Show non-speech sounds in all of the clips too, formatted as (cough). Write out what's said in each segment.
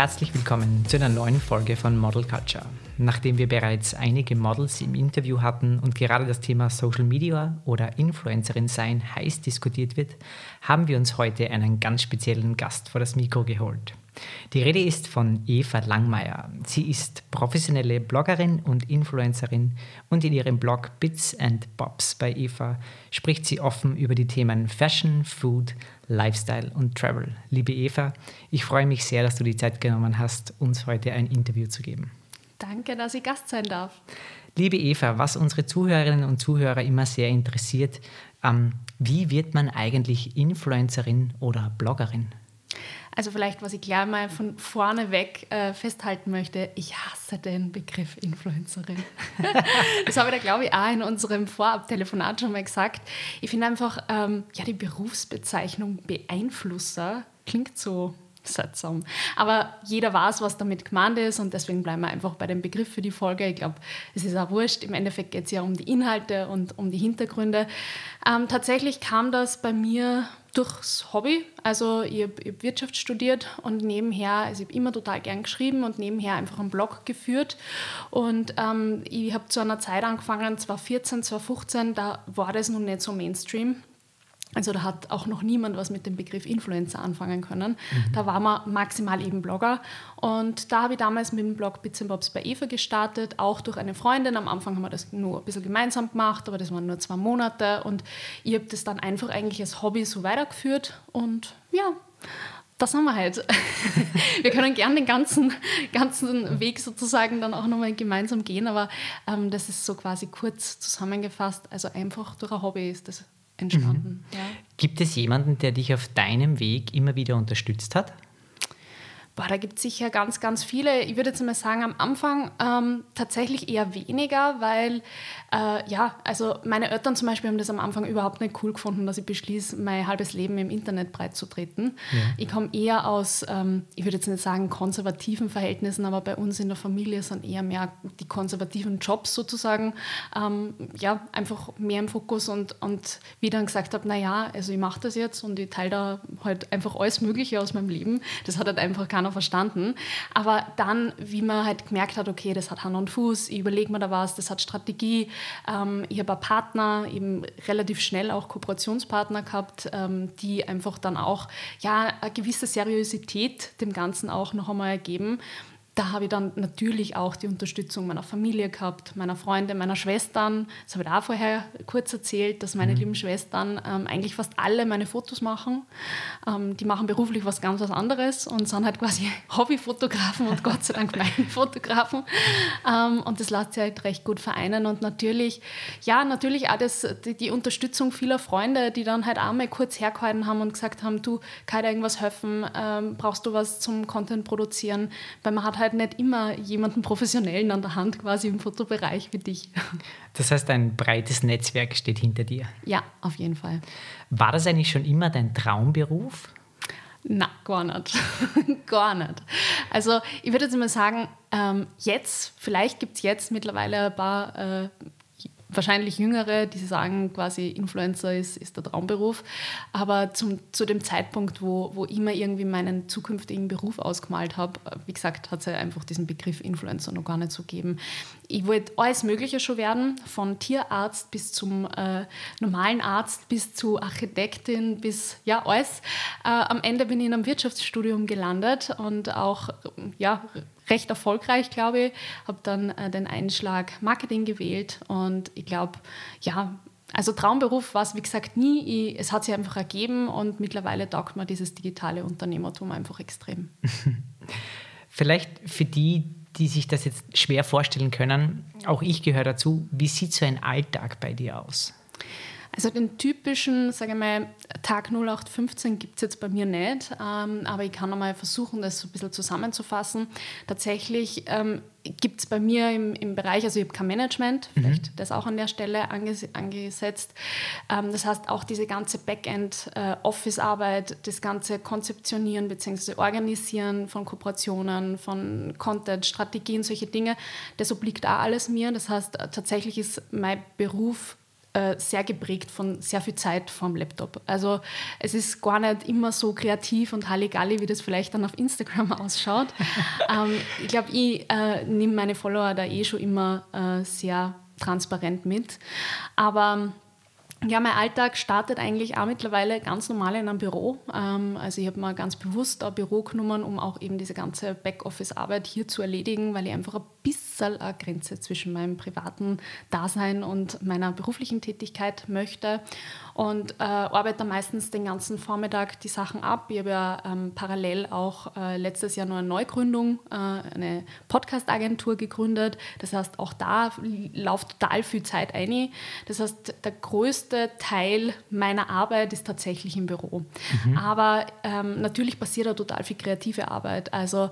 Herzlich willkommen zu einer neuen Folge von Model Culture. Nachdem wir bereits einige Models im Interview hatten und gerade das Thema Social Media oder Influencerin sein heiß diskutiert wird, haben wir uns heute einen ganz speziellen Gast vor das Mikro geholt. Die Rede ist von Eva Langmeier. Sie ist professionelle Bloggerin und Influencerin und in ihrem Blog Bits and Bobs bei Eva spricht sie offen über die Themen Fashion, Food, Lifestyle und Travel. Liebe Eva, ich freue mich sehr, dass du die Zeit genommen hast, uns heute ein Interview zu geben. Danke, dass ich Gast sein darf. Liebe Eva, was unsere Zuhörerinnen und Zuhörer immer sehr interessiert, ähm, wie wird man eigentlich Influencerin oder Bloggerin? Also vielleicht, was ich gleich mal von vorne weg äh, festhalten möchte, ich hasse den Begriff Influencerin. (laughs) das habe ich da, glaube ich, auch in unserem Vorabtelefonat schon mal gesagt. Ich finde einfach, ähm, ja, die Berufsbezeichnung Beeinflusser klingt so seltsam. Aber jeder weiß, was damit gemeint ist und deswegen bleiben wir einfach bei dem Begriff für die Folge. Ich glaube, es ist auch wurscht. Im Endeffekt geht es ja um die Inhalte und um die Hintergründe. Ähm, tatsächlich kam das bei mir durchs Hobby. Also ich habe hab Wirtschaft studiert und nebenher, also ich habe immer total gern geschrieben und nebenher einfach einen Blog geführt. Und ähm, ich habe zu einer Zeit angefangen, 2014, 2015, da war das noch nicht so Mainstream. Also da hat auch noch niemand was mit dem Begriff Influencer anfangen können. Mhm. Da war man maximal eben Blogger. Und da habe ich damals mit dem Blog Bits Bobs bei Eva gestartet, auch durch eine Freundin. Am Anfang haben wir das nur ein bisschen gemeinsam gemacht, aber das waren nur zwei Monate. Und ich habe das dann einfach eigentlich als Hobby so weitergeführt. Und ja, das haben wir halt. (laughs) wir können gerne den ganzen, ganzen Weg sozusagen dann auch nochmal gemeinsam gehen, aber ähm, das ist so quasi kurz zusammengefasst. Also einfach durch ein Hobby ist das entstanden. Mhm. Ja. Gibt es jemanden, der dich auf deinem Weg immer wieder unterstützt hat? Boah, da gibt es sicher ganz, ganz viele. Ich würde jetzt mal sagen, am Anfang ähm, tatsächlich eher weniger, weil, äh, ja, also meine Eltern zum Beispiel haben das am Anfang überhaupt nicht cool gefunden, dass ich beschließe, mein halbes Leben im Internet breitzutreten. Ja. Ich komme eher aus, ähm, ich würde jetzt nicht sagen konservativen Verhältnissen, aber bei uns in der Familie sind eher mehr die konservativen Jobs sozusagen, ähm, ja, einfach mehr im Fokus und, und wie dann gesagt habe, naja, also ich mache das jetzt und ich teile da halt einfach alles Mögliche aus meinem Leben. Das hat halt einfach keiner keiner verstanden. Aber dann, wie man halt gemerkt hat, okay, das hat Hand und Fuß, ich überlege mir da was, das hat Strategie. Ähm, ich habe Partner, eben relativ schnell auch Kooperationspartner gehabt, ähm, die einfach dann auch ja, eine gewisse Seriosität dem Ganzen auch noch einmal ergeben da habe ich dann natürlich auch die Unterstützung meiner Familie gehabt, meiner Freunde, meiner Schwestern. Das habe ich auch vorher kurz erzählt, dass meine mhm. lieben Schwestern ähm, eigentlich fast alle meine Fotos machen. Ähm, die machen beruflich was ganz was anderes und sind halt quasi (laughs) Hobbyfotografen und Gott sei Dank meine (laughs) Fotografen. Ähm, und das lässt sich halt recht gut vereinen. Und natürlich, ja, natürlich auch das, die, die, Unterstützung vieler Freunde, die dann halt auch mal kurz hergehalten haben und gesagt haben, du, kann ich irgendwas helfen? Ähm, brauchst du was zum Content produzieren? Weil man hat halt nicht immer jemanden Professionellen an der Hand quasi im Fotobereich wie dich. Das heißt, ein breites Netzwerk steht hinter dir. Ja, auf jeden Fall. War das eigentlich schon immer dein Traumberuf? Na, gar nicht. (laughs) gar nicht. Also ich würde jetzt mal sagen, ähm, jetzt, vielleicht gibt es jetzt mittlerweile ein paar äh, wahrscheinlich Jüngere, die sagen quasi, Influencer ist, ist der Traumberuf. Aber zum, zu dem Zeitpunkt, wo, wo ich mir irgendwie meinen zukünftigen Beruf ausgemalt habe, wie gesagt, hat es ja einfach diesen Begriff Influencer noch gar nicht so gegeben. Ich wollte alles Mögliche schon werden, von Tierarzt bis zum äh, normalen Arzt, bis zu Architektin, bis ja, alles. Äh, am Ende bin ich in einem Wirtschaftsstudium gelandet und auch ja, recht erfolgreich, glaube ich. Habe dann äh, den Einschlag Marketing gewählt und ich glaube, ja, also Traumberuf war es, wie gesagt, nie. Ich, es hat sich einfach ergeben und mittlerweile taugt mir dieses digitale Unternehmertum einfach extrem. (laughs) Vielleicht für die, die sich das jetzt schwer vorstellen können, auch ich gehöre dazu, wie sieht so ein Alltag bei dir aus? Also den typischen, sage ich mal, Tag 0815 gibt es jetzt bei mir nicht, ähm, aber ich kann einmal versuchen, das so ein bisschen zusammenzufassen. Tatsächlich ähm, gibt es bei mir im, im Bereich, also ich habe kein Management, mhm. vielleicht mhm. das auch an der Stelle anges angesetzt. Ähm, das heißt, auch diese ganze Backend-Office-Arbeit, äh, das ganze Konzeptionieren bzw. Organisieren von Kooperationen, von Content, Strategien, solche Dinge, das obliegt auch alles mir. Das heißt, tatsächlich ist mein Beruf äh, sehr geprägt von sehr viel Zeit vorm Laptop. Also es ist gar nicht immer so kreativ und Halligalli, wie das vielleicht dann auf Instagram (laughs) ausschaut. ähm, ich glaube, ich äh, nehme meine Follower da eh schon immer äh, sehr transparent mit. Aber ja, mein Alltag startet eigentlich auch mittlerweile ganz normal in einem Büro. Ähm, also ich habe mir ganz bewusst ein Büro genommen, um auch eben diese ganze Backoffice-Arbeit hier zu erledigen, weil ich einfach ein bisschen eine Grenze zwischen meinem privaten Dasein und meiner beruflichen Tätigkeit möchte und äh, arbeite meistens den ganzen Vormittag die Sachen ab. Ich habe ja ähm, parallel auch äh, letztes Jahr noch eine Neugründung, äh, eine Podcast-Agentur gegründet. Das heißt, auch da läuft total viel Zeit ein. Das heißt, der größte Teil meiner Arbeit ist tatsächlich im Büro. Mhm. Aber ähm, natürlich passiert da total viel kreative Arbeit. Also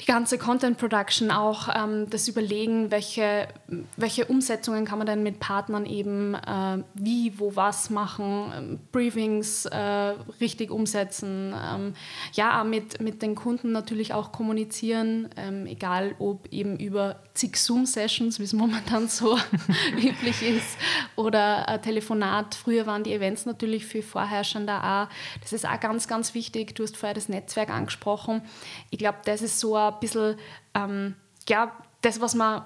die ganze Content Production, auch ähm, das Überlegen, welche, welche Umsetzungen kann man denn mit Partnern eben äh, wie, wo, was machen, ähm, Briefings äh, richtig umsetzen, ähm, ja, mit, mit den Kunden natürlich auch kommunizieren, ähm, egal ob eben über zig Zoom-Sessions, wie es momentan (laughs) so (laughs) üblich ist, oder ein Telefonat. Früher waren die Events natürlich viel vorherrschender auch. Das ist auch ganz, ganz wichtig. Du hast vorher das Netzwerk angesprochen. Ich glaube, das ist so ein bisschen, ähm, ja, das, was man,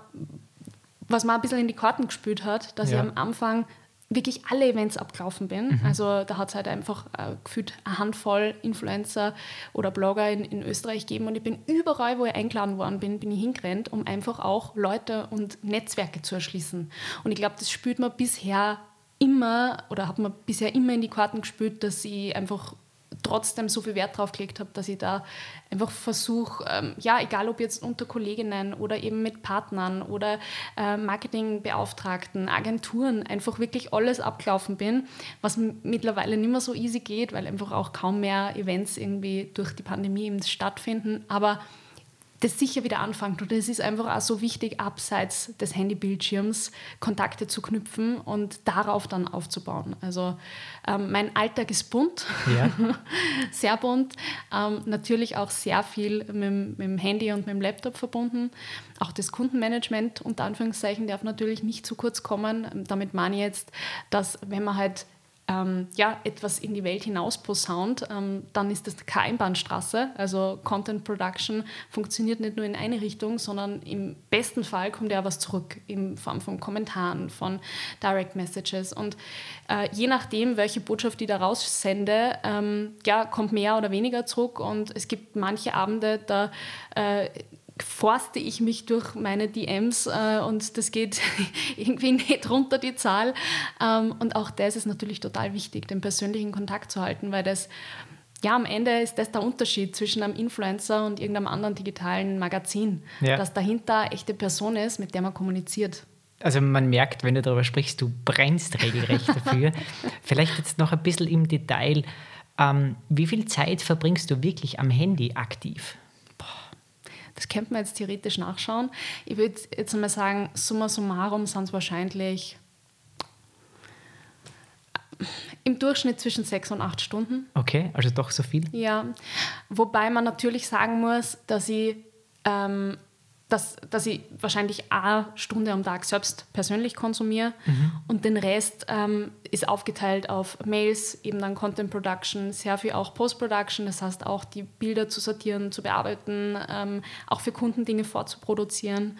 was man ein bisschen in die Karten gespielt hat, dass ja. ich am Anfang wirklich alle Events abgelaufen bin. Mhm. Also da hat es halt einfach äh, gefühlt eine Handvoll Influencer oder Blogger in, in Österreich gegeben und ich bin überall, wo ich eingeladen worden bin, bin ich hingerannt, um einfach auch Leute und Netzwerke zu erschließen. Und ich glaube, das spürt man bisher immer oder hat man bisher immer in die Karten gespürt, dass ich einfach trotzdem so viel Wert drauf gelegt habe, dass ich da einfach versuche, ähm, ja, egal ob jetzt unter Kolleginnen oder eben mit Partnern oder äh, Marketingbeauftragten, Agenturen, einfach wirklich alles abgelaufen bin, was mittlerweile nicht mehr so easy geht, weil einfach auch kaum mehr Events irgendwie durch die Pandemie stattfinden. Aber das sicher wieder anfängt. Und es ist einfach auch so wichtig, abseits des Handybildschirms Kontakte zu knüpfen und darauf dann aufzubauen. Also ähm, mein Alltag ist bunt, ja. (laughs) sehr bunt, ähm, natürlich auch sehr viel mit, mit, dem Handy und mit dem Laptop verbunden. Auch das Kundenmanagement unter Anführungszeichen darf natürlich nicht zu kurz kommen. Damit meine ich jetzt, dass wenn man halt ähm, ja, etwas in die Welt hinaus posaunt, ähm, dann ist das keine Einbahnstraße. Also Content Production funktioniert nicht nur in eine Richtung, sondern im besten Fall kommt ja was zurück in Form von Kommentaren, von Direct Messages. Und äh, je nachdem, welche Botschaft ich da raussende, ähm, ja, kommt mehr oder weniger zurück. Und es gibt manche Abende, da äh, forste ich mich durch meine DMs äh, und das geht (laughs) irgendwie nicht runter, die Zahl. Ähm, und auch das ist natürlich total wichtig, den persönlichen Kontakt zu halten, weil das, ja, am Ende ist das der Unterschied zwischen einem Influencer und irgendeinem anderen digitalen Magazin, ja. dass dahinter eine echte Person ist, mit der man kommuniziert. Also man merkt, wenn du darüber sprichst, du brennst regelrecht (laughs) dafür. Vielleicht jetzt noch ein bisschen im Detail. Ähm, wie viel Zeit verbringst du wirklich am Handy aktiv? Das könnte man jetzt theoretisch nachschauen. Ich würde jetzt einmal sagen, summa summarum sind es wahrscheinlich im Durchschnitt zwischen sechs und acht Stunden. Okay, also doch so viel? Ja, wobei man natürlich sagen muss, dass ich ähm, dass, dass ich wahrscheinlich eine Stunde am Tag selbst persönlich konsumiere mhm. und den Rest ähm, ist aufgeteilt auf Mails, eben dann Content Production, sehr viel auch Post Production, das heißt auch die Bilder zu sortieren, zu bearbeiten, ähm, auch für Kunden Dinge vorzuproduzieren,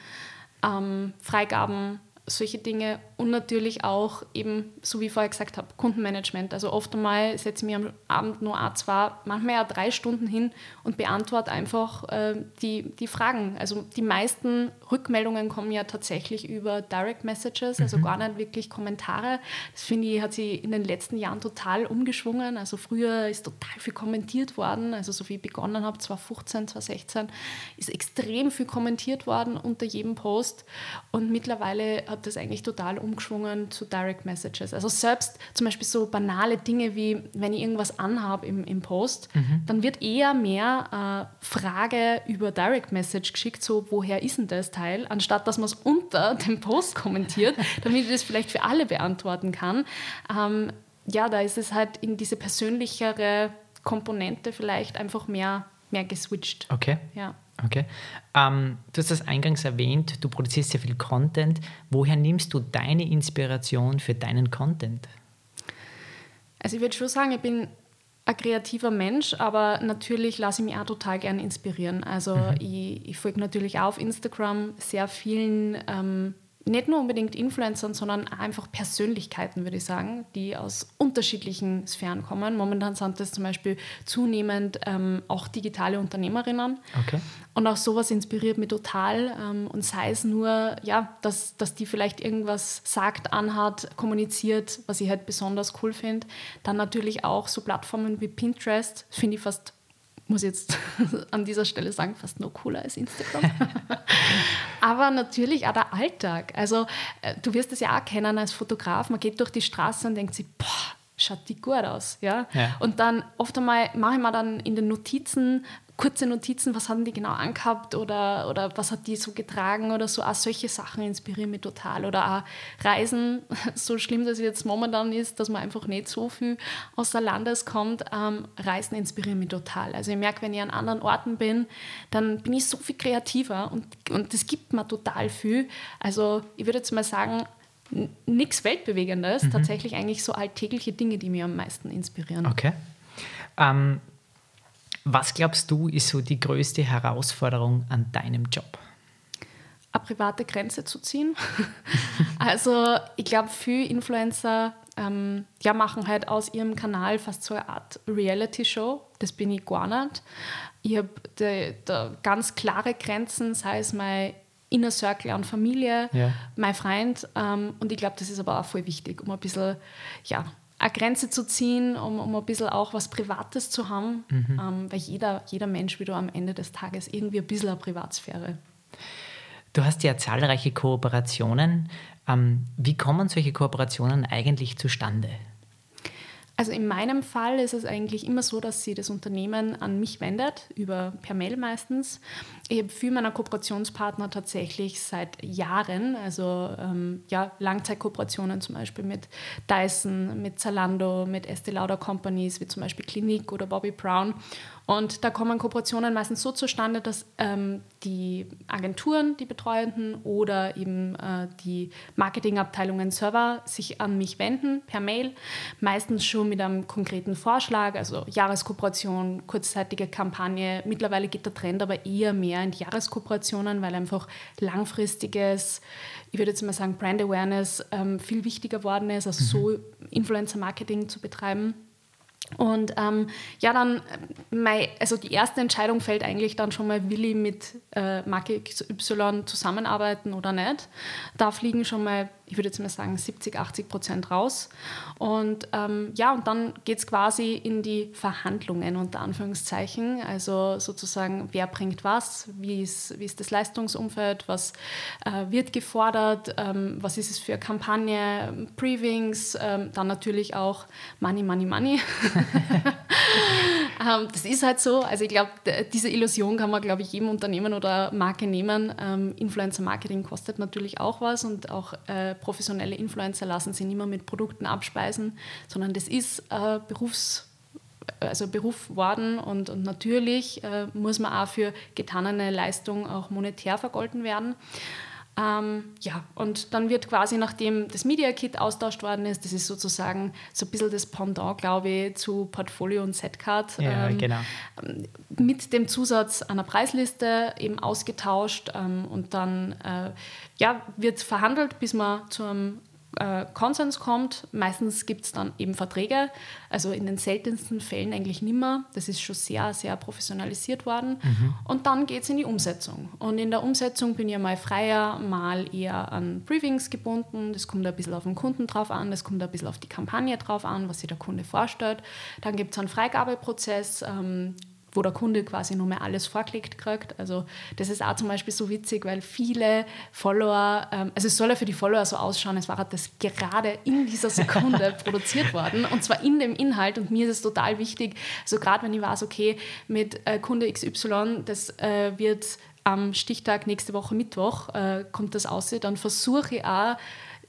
ähm, Freigaben solche Dinge und natürlich auch eben, so wie ich vorher gesagt habe, Kundenmanagement. Also oft einmal setze ich mich am Abend nur a zwei, manchmal ja drei Stunden hin und beantworte einfach äh, die, die Fragen. Also die meisten Rückmeldungen kommen ja tatsächlich über Direct Messages, also mhm. gar nicht wirklich Kommentare. Das finde ich, hat sich in den letzten Jahren total umgeschwungen. Also früher ist total viel kommentiert worden. Also so wie ich begonnen habe, 2015, 2016, ist extrem viel kommentiert worden unter jedem Post und mittlerweile hat das eigentlich total umgeschwungen zu Direct Messages. Also selbst zum Beispiel so banale Dinge wie, wenn ich irgendwas anhabe im, im Post, mhm. dann wird eher mehr äh, Frage über Direct Message geschickt, so woher ist denn das Teil, anstatt dass man es unter (laughs) dem Post kommentiert, damit ich das vielleicht für alle beantworten kann. Ähm, ja, da ist es halt in diese persönlichere Komponente vielleicht einfach mehr, mehr geswitcht. Okay. Ja. Okay. Ähm, du hast das eingangs erwähnt, du produzierst sehr viel Content. Woher nimmst du deine Inspiration für deinen Content? Also ich würde schon sagen, ich bin ein kreativer Mensch, aber natürlich lasse ich mich auch total gerne inspirieren. Also mhm. ich, ich folge natürlich auch auf Instagram sehr vielen ähm, nicht nur unbedingt Influencern, sondern einfach Persönlichkeiten, würde ich sagen, die aus unterschiedlichen Sphären kommen. Momentan sind das zum Beispiel zunehmend ähm, auch digitale Unternehmerinnen. Okay. Und auch sowas inspiriert mich total. Ähm, und sei es nur, ja, dass, dass die vielleicht irgendwas sagt, anhat, kommuniziert, was ich halt besonders cool finde. Dann natürlich auch so Plattformen wie Pinterest, finde ich fast muss jetzt (laughs) an dieser Stelle sagen, fast noch cooler als Instagram. (laughs) Aber natürlich auch der Alltag. Also äh, du wirst es ja auch kennen als Fotograf. Man geht durch die Straße und denkt sich, boah, schaut die gut aus. Ja? ja. Und dann oft einmal mache ich mir dann in den Notizen kurze Notizen, was haben die genau angehabt oder, oder was hat die so getragen oder so. Auch solche Sachen inspirieren mich total. Oder auch Reisen, (laughs) so schlimm das jetzt momentan ist, dass man einfach nicht so viel aus der Landes kommt. Ähm, Reisen inspirieren mich total. Also ich merke, wenn ich an anderen Orten bin, dann bin ich so viel kreativer und, und das gibt mir total viel. Also ich würde jetzt mal sagen, nichts Weltbewegendes, mhm. tatsächlich eigentlich so alltägliche Dinge, die mich am meisten inspirieren. Okay. Ähm, was glaubst du, ist so die größte Herausforderung an deinem Job? Eine private Grenze zu ziehen. (laughs) also ich glaube, viele Influencer ähm, ja, machen halt aus ihrem Kanal fast so eine Art Reality-Show. Das bin ich gar nicht. Ich habe ganz klare Grenzen, sei es mein Inner Circle an Familie, ja. mein Freund. Ähm, und ich glaube, das ist aber auch voll wichtig, um ein bisschen ja, eine Grenze zu ziehen, um, um ein bisschen auch was Privates zu haben, mhm. ähm, weil jeder, jeder Mensch wieder am Ende des Tages irgendwie ein bisschen eine Privatsphäre. Du hast ja zahlreiche Kooperationen. Ähm, wie kommen solche Kooperationen eigentlich zustande? Also in meinem Fall ist es eigentlich immer so, dass sie das Unternehmen an mich wendet, über per Mail meistens. Ich habe viele meiner Kooperationspartner tatsächlich seit Jahren, also ähm, ja, Langzeitkooperationen zum Beispiel mit Dyson, mit Zalando, mit Estee Lauder Companies, wie zum Beispiel Clinique oder Bobby Brown. Und da kommen Kooperationen meistens so zustande, dass ähm, die Agenturen, die Betreuenden oder eben äh, die Marketingabteilungen Server sich an mich wenden per Mail, meistens schon mit einem konkreten Vorschlag, also Jahreskooperation, kurzzeitige Kampagne. Mittlerweile geht der Trend aber eher mehr in die Jahreskooperationen, weil einfach langfristiges, ich würde jetzt mal sagen, Brand Awareness ähm, viel wichtiger geworden ist, also mhm. so Influencer-Marketing zu betreiben. Und ähm, ja, dann, mein, also die erste Entscheidung fällt eigentlich dann schon mal, will ich mit äh, Marke XY zusammenarbeiten oder nicht. Da fliegen schon mal ich würde jetzt mal sagen, 70, 80 Prozent raus. Und ähm, ja, und dann geht es quasi in die Verhandlungen unter Anführungszeichen. Also sozusagen, wer bringt was, wie ist, wie ist das Leistungsumfeld, was äh, wird gefordert, ähm, was ist es für Kampagne, Briefings, ähm, dann natürlich auch Money, Money, Money. (laughs) (laughs) Ähm, das ist halt so. Also ich glaube, diese Illusion kann man, glaube ich, jedem Unternehmen oder Marke nehmen. Ähm, Influencer-Marketing kostet natürlich auch was und auch äh, professionelle Influencer lassen sich nicht mehr mit Produkten abspeisen, sondern das ist äh, Berufs also Beruf worden und, und natürlich äh, muss man auch für getanene Leistung auch monetär vergolten werden. Ähm, ja, und dann wird quasi, nachdem das Media Kit austauscht worden ist, das ist sozusagen so ein bisschen das Pendant, glaube ich, zu Portfolio und Setcard, ja, ähm, genau. mit dem Zusatz einer Preisliste eben ausgetauscht ähm, und dann äh, ja, wird verhandelt, bis man zu einem äh, Konsens kommt. Meistens gibt es dann eben Verträge, also in den seltensten Fällen eigentlich nimmer. Das ist schon sehr, sehr professionalisiert worden. Mhm. Und dann geht es in die Umsetzung. Und in der Umsetzung bin ich mal freier, mal eher an Briefings gebunden. Das kommt ein bisschen auf den Kunden drauf an, das kommt ein bisschen auf die Kampagne drauf an, was sich der Kunde vorstellt. Dann gibt es einen Freigabeprozess. Ähm, wo der Kunde quasi nur mehr alles vorgelegt kriegt. Also das ist auch zum Beispiel so witzig, weil viele Follower, ähm, also es soll ja für die Follower so ausschauen, es war das gerade in dieser Sekunde (laughs) produziert worden und zwar in dem Inhalt und mir ist es total wichtig, also gerade wenn ich weiß, okay, mit äh, Kunde XY, das äh, wird am Stichtag nächste Woche Mittwoch, äh, kommt das aus, dann versuche ich auch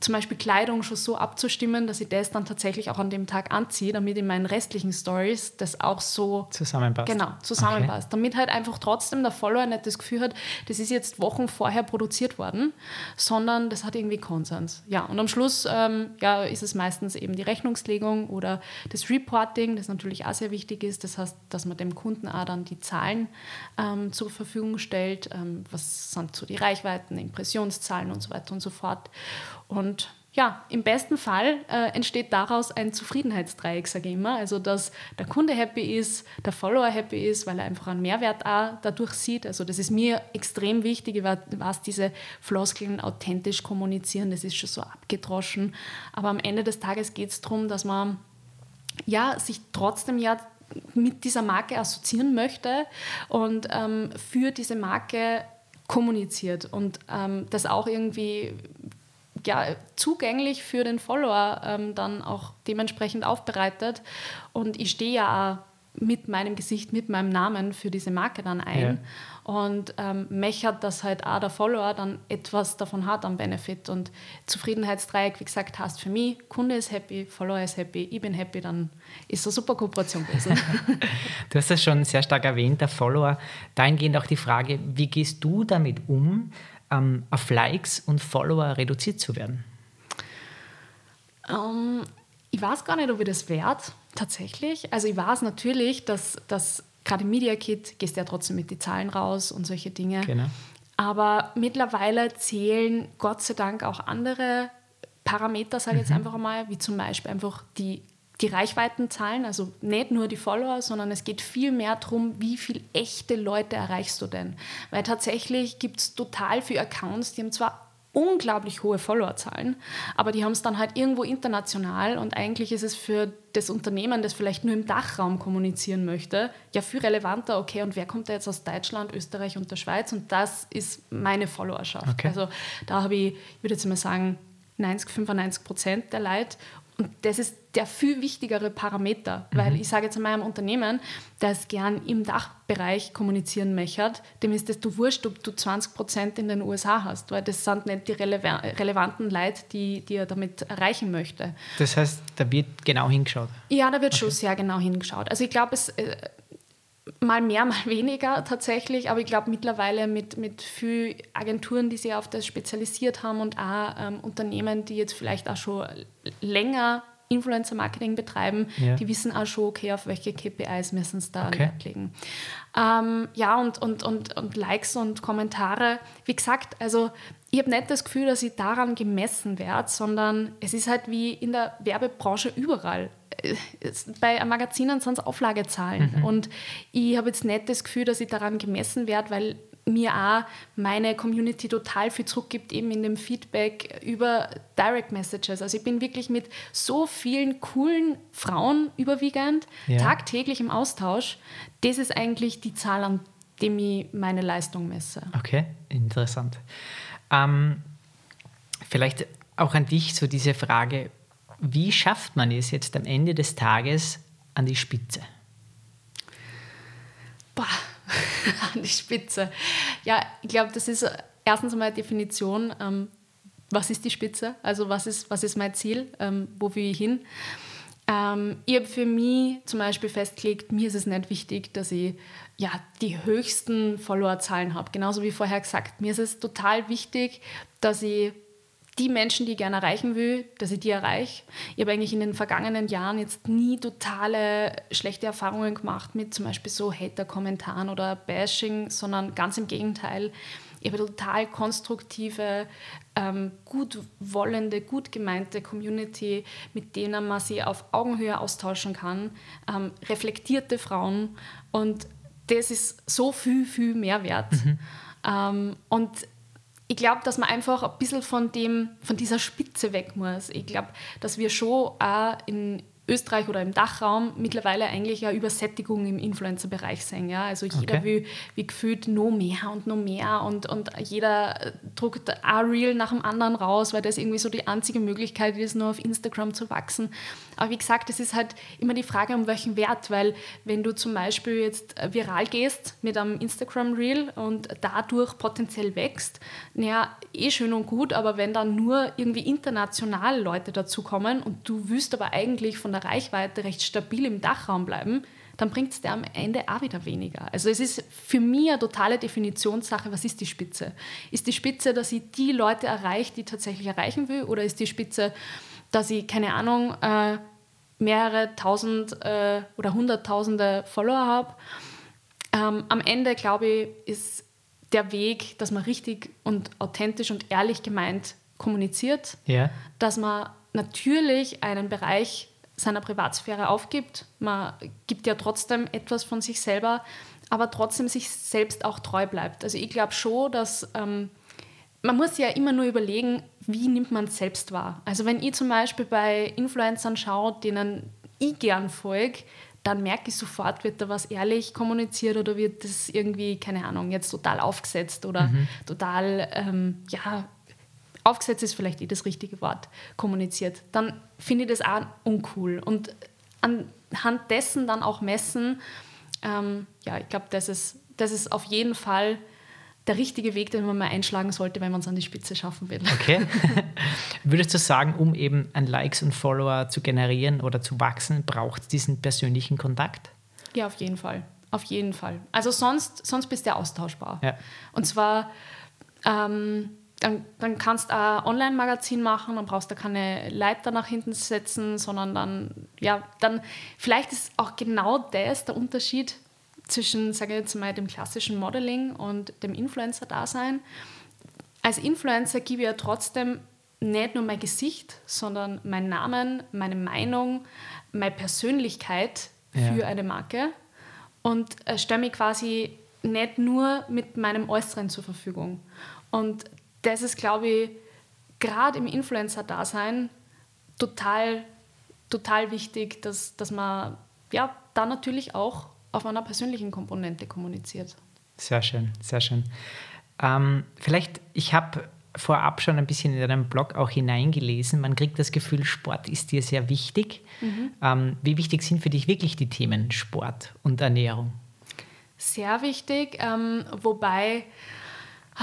zum Beispiel Kleidung schon so abzustimmen, dass ich das dann tatsächlich auch an dem Tag anziehe, damit in meinen restlichen Stories das auch so zusammenpasst. Genau, zusammenpasst. Okay. Damit halt einfach trotzdem der Follower nicht das Gefühl hat, das ist jetzt Wochen vorher produziert worden, sondern das hat irgendwie Konsens. Ja, und am Schluss ähm, ja, ist es meistens eben die Rechnungslegung oder das Reporting, das natürlich auch sehr wichtig ist. Das heißt, dass man dem Kunden auch dann die Zahlen ähm, zur Verfügung stellt. Ähm, was sind so die Reichweiten, Impressionszahlen und so weiter und so fort. Und ja, im besten Fall äh, entsteht daraus ein Zufriedenheitsdreieck, sage ich immer. Also, dass der Kunde happy ist, der Follower happy ist, weil er einfach einen Mehrwert auch dadurch sieht. Also, das ist mir extrem wichtig, was diese Floskeln authentisch kommunizieren, das ist schon so abgedroschen. Aber am Ende des Tages geht es darum, dass man ja, sich trotzdem ja mit dieser Marke assoziieren möchte und ähm, für diese Marke kommuniziert und ähm, das auch irgendwie ja, zugänglich für den Follower ähm, dann auch dementsprechend aufbereitet. Und ich stehe ja auch mit meinem Gesicht, mit meinem Namen für diese Marke dann ein. Ja. Und ähm, mechert, dass halt auch der Follower dann etwas davon hat am Benefit. Und Zufriedenheitsdreieck, wie gesagt, heißt für mich, Kunde ist happy, Follower ist happy, ich bin happy, dann ist eine super Kooperation gewesen. (laughs) du hast das schon sehr stark erwähnt, der Follower. Dahingehend auch die Frage, wie gehst du damit um, ähm, auf Likes und Follower reduziert zu werden? Ähm, ich weiß gar nicht, ob ich das werde, tatsächlich. Also ich weiß natürlich, dass, dass gerade im Media Kit gehst du ja trotzdem mit den Zahlen raus und solche Dinge. Genau. Aber mittlerweile zählen Gott sei Dank auch andere Parameter, sage ich mhm. jetzt einfach mal, wie zum Beispiel einfach die die Reichweitenzahlen, also nicht nur die Follower, sondern es geht viel mehr darum, wie viele echte Leute erreichst du denn. Weil tatsächlich gibt es total viele Accounts, die haben zwar unglaublich hohe Followerzahlen, aber die haben es dann halt irgendwo international und eigentlich ist es für das Unternehmen, das vielleicht nur im Dachraum kommunizieren möchte, ja viel relevanter, okay, und wer kommt da jetzt aus Deutschland, Österreich und der Schweiz und das ist meine Followerschaft. Okay. Also da habe ich, ich würde jetzt mal sagen, 90, 95 Prozent der Leute und das ist der viel wichtigere Parameter, weil mhm. ich sage jetzt in meinem Unternehmen, das gern im Dachbereich kommunizieren möchte, dem ist es du wurscht, ob du 20 Prozent in den USA hast, weil das sind nicht die relevanten Leute, die, die er damit erreichen möchte. Das heißt, da wird genau hingeschaut? Ja, da wird okay. schon sehr genau hingeschaut. Also ich glaube, es äh, mal mehr, (laughs) mal weniger tatsächlich, aber ich glaube mittlerweile mit, mit vielen Agenturen, die sich auf das spezialisiert haben und auch ähm, Unternehmen, die jetzt vielleicht auch schon länger Influencer-Marketing betreiben, ja. die wissen auch schon, okay, auf welche KPIs müssen sie da okay. Legen. Ähm, ja, und, und, und, und Likes und Kommentare, wie gesagt, also ich habe nicht das Gefühl, dass ich daran gemessen werde, sondern es ist halt wie in der Werbebranche überall bei Magazinen sind es Auflagezahlen. Mhm. Und ich habe jetzt nicht das Gefühl, dass ich daran gemessen werde, weil mir auch meine Community total viel zurückgibt, eben in dem Feedback über Direct Messages. Also ich bin wirklich mit so vielen coolen Frauen überwiegend ja. tagtäglich im Austausch. Das ist eigentlich die Zahl, an dem ich meine Leistung messe. Okay, interessant. Ähm, vielleicht auch an dich so diese Frage, wie schafft man es jetzt am Ende des Tages an die Spitze? Boah, (laughs) an die Spitze. Ja, ich glaube, das ist erstens einmal eine Definition, ähm, was ist die Spitze? Also was ist, was ist mein Ziel? Ähm, wo will ich hin? Ähm, ich habe für mich zum Beispiel festgelegt, mir ist es nicht wichtig, dass ich ja, die höchsten Followerzahlen habe. Genauso wie vorher gesagt, mir ist es total wichtig, dass ich die Menschen, die ich gerne erreichen will, dass ich die erreiche. Ich habe eigentlich in den vergangenen Jahren jetzt nie totale schlechte Erfahrungen gemacht mit zum Beispiel so Hater-Kommentaren oder Bashing, sondern ganz im Gegenteil. Ich habe total konstruktive, ähm, gut wollende, gut gemeinte Community, mit denen man sich auf Augenhöhe austauschen kann, ähm, reflektierte Frauen und das ist so viel, viel mehr wert. Mhm. Ähm, und ich glaube, dass man einfach ein bisschen von, dem, von dieser Spitze weg muss. Ich glaube, dass wir schon auch in, Österreich oder im Dachraum mittlerweile eigentlich eine Übersättigung im Influencer-Bereich sehen. Ja? Also jeder okay. will, will gefühlt noch mehr und noch mehr und, und jeder druckt ein Reel nach dem anderen raus, weil das irgendwie so die einzige Möglichkeit ist, nur auf Instagram zu wachsen. Aber wie gesagt, es ist halt immer die Frage, um welchen Wert, weil wenn du zum Beispiel jetzt viral gehst mit einem Instagram-Reel und dadurch potenziell wächst, naja, eh schön und gut, aber wenn dann nur irgendwie international Leute dazukommen und du wüsst aber eigentlich von der Reichweite recht stabil im Dachraum bleiben, dann bringt es dir am Ende auch wieder weniger. Also es ist für mich eine totale Definitionssache, was ist die Spitze? Ist die Spitze, dass ich die Leute erreiche, die ich tatsächlich erreichen will, oder ist die Spitze, dass ich, keine Ahnung, äh, mehrere tausend äh, oder hunderttausende Follower habe? Ähm, am Ende, glaube ich, ist der Weg, dass man richtig und authentisch und ehrlich gemeint kommuniziert, ja. dass man natürlich einen Bereich seiner Privatsphäre aufgibt. Man gibt ja trotzdem etwas von sich selber, aber trotzdem sich selbst auch treu bleibt. Also ich glaube schon, dass ähm, man muss ja immer nur überlegen, wie nimmt man es selbst wahr. Also wenn ich zum Beispiel bei Influencern schaue, denen ich gern folge, dann merke ich sofort, wird da was ehrlich kommuniziert oder wird das irgendwie, keine Ahnung, jetzt total aufgesetzt oder mhm. total, ähm, ja, aufgesetzt ist vielleicht eh das richtige Wort, kommuniziert. Dann finde ich das auch uncool. Und anhand dessen dann auch messen, ähm, ja, ich glaube, das ist, das ist auf jeden Fall der richtige Weg, den man mal einschlagen sollte, wenn man es an die Spitze schaffen will. Okay. (laughs) Würdest du sagen, um eben ein Likes und Follower zu generieren oder zu wachsen, braucht es diesen persönlichen Kontakt? Ja, auf jeden Fall. Auf jeden Fall. Also sonst, sonst bist du austauschbar. Ja. Und zwar, ähm, dann, dann kannst du ein Online-Magazin machen, dann brauchst du keine Leiter nach hinten setzen, sondern dann, ja, dann, vielleicht ist auch genau das der Unterschied zwischen, sage ich jetzt mal, dem klassischen Modeling und dem Influencer-Dasein. Als Influencer gebe ich ja trotzdem nicht nur mein Gesicht, sondern meinen Namen, meine Meinung, meine Persönlichkeit für ja. eine Marke und äh, stelle mich quasi nicht nur mit meinem Äußeren zur Verfügung. Und das ist, glaube ich, gerade im Influencer-Dasein total, total wichtig, dass, dass man ja, da natürlich auch auf einer persönlichen Komponente kommuniziert. Sehr schön, sehr schön. Ähm, vielleicht, ich habe vorab schon ein bisschen in deinem Blog auch hineingelesen. Man kriegt das Gefühl, Sport ist dir sehr wichtig. Mhm. Ähm, wie wichtig sind für dich wirklich die Themen Sport und Ernährung? Sehr wichtig, ähm, wobei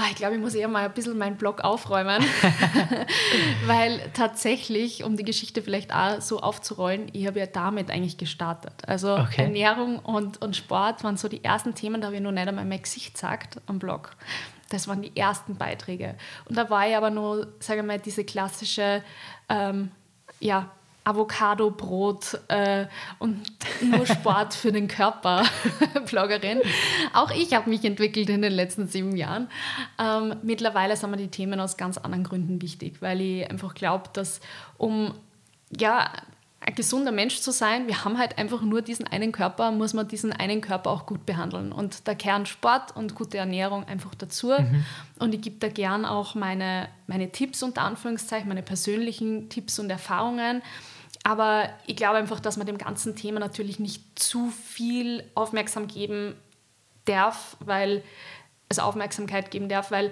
ich glaube, ich muss eher mal ein bisschen meinen Blog aufräumen, (laughs) (laughs) weil tatsächlich, um die Geschichte vielleicht auch so aufzurollen, ich habe ja damit eigentlich gestartet. Also okay. Ernährung und, und Sport waren so die ersten Themen, da habe ich noch nicht einmal mein Gesicht gesagt am Blog. Das waren die ersten Beiträge. Und da war ich aber nur, sage ich mal, diese klassische ähm, ja, Avocado-Brot äh, und nur Sport für den Körper (laughs) Bloggerin. Auch ich habe mich entwickelt in den letzten sieben Jahren. Ähm, mittlerweile sind mir die Themen aus ganz anderen Gründen wichtig, weil ich einfach glaube, dass um ja, ein gesunder Mensch zu sein, wir haben halt einfach nur diesen einen Körper, muss man diesen einen Körper auch gut behandeln. Und da Kern Sport und gute Ernährung einfach dazu. Mhm. Und ich gebe da gern auch meine, meine Tipps unter Anführungszeichen, meine persönlichen Tipps und Erfahrungen. Aber ich glaube einfach, dass man dem ganzen Thema natürlich nicht zu viel Aufmerksam geben darf, weil, also Aufmerksamkeit geben darf, weil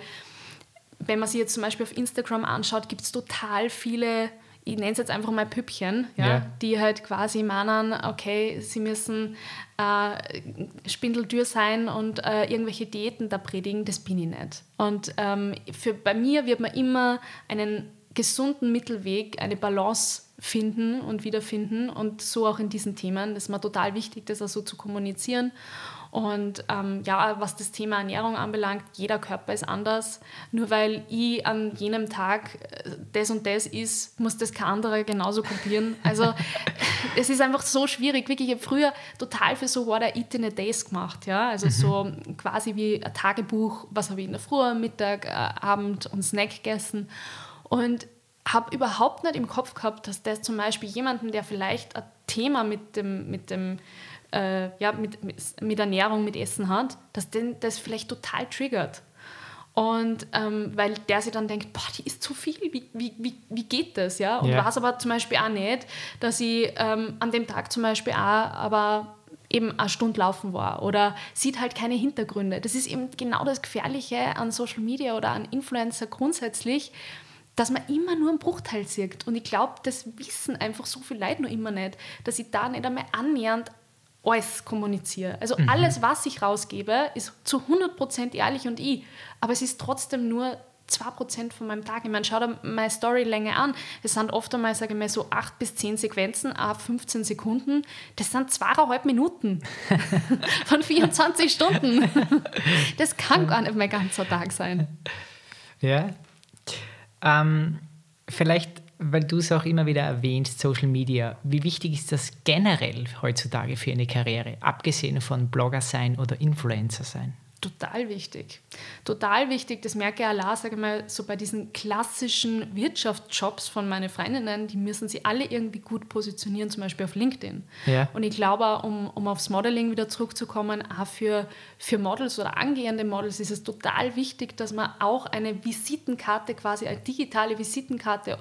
wenn man sich jetzt zum Beispiel auf Instagram anschaut, gibt es total viele, ich nenne es jetzt einfach mal Püppchen, ja, yeah. die halt quasi meinen, okay, sie müssen äh, Spindeldür sein und äh, irgendwelche Diäten da predigen, das bin ich nicht. Und ähm, für, bei mir wird man immer einen gesunden Mittelweg, eine Balance finden und wiederfinden und so auch in diesen Themen. Das ist mir total wichtig, das auch so zu kommunizieren. Und ähm, ja, was das Thema Ernährung anbelangt, jeder Körper ist anders. Nur weil ich an jenem Tag äh, das und das ist, muss das kein anderer genauso kopieren. Also (laughs) es ist einfach so schwierig. Wirklich, ich habe früher total für so What I Eat in a Days gemacht. Ja? Also mhm. so quasi wie ein Tagebuch, was habe ich in der Früh, Mittag, äh, Abend und Snack gegessen. Und habe überhaupt nicht im Kopf gehabt, dass das zum Beispiel jemanden, der vielleicht ein Thema mit dem, mit dem äh, ja, mit, mit, Ernährung, mit Essen hat, dass den das vielleicht total triggert. Und ähm, weil der sich dann denkt, boah, die ist zu viel, wie, wie, wie, wie geht das? Ja? Und Ja. weiß aber zum Beispiel auch nicht, dass ich ähm, an dem Tag zum Beispiel auch aber eben eine Stunde laufen war oder sieht halt keine Hintergründe. Das ist eben genau das Gefährliche an Social Media oder an Influencer grundsätzlich, dass man immer nur einen Bruchteil sieht. Und ich glaube, das wissen einfach so viele Leute noch immer nicht, dass ich da nicht einmal annähernd alles kommuniziere. Also alles, was ich rausgebe, ist zu 100% ehrlich und ich. Aber es ist trotzdem nur 2% von meinem Tag. Ich meine, schau dir meine Storylänge an. Es sind oft einmal, sage ich mal, so 8 bis 10 Sequenzen, a 15 Sekunden. Das sind zweieinhalb Minuten (laughs) von 24 Stunden. Das kann gar nicht mein ganzer Tag sein. Ja. Ähm, vielleicht, weil du es auch immer wieder erwähnst, Social Media. Wie wichtig ist das generell heutzutage für eine Karriere, abgesehen von Blogger sein oder Influencer sein? Total wichtig. Total wichtig, das merke ich allein, sage ich mal, so bei diesen klassischen Wirtschaftsjobs von meinen Freundinnen, die müssen sie alle irgendwie gut positionieren, zum Beispiel auf LinkedIn. Ja. Und ich glaube, auch, um, um aufs Modeling wieder zurückzukommen, auch für, für Models oder angehende Models ist es total wichtig, dass man auch eine Visitenkarte, quasi eine digitale Visitenkarte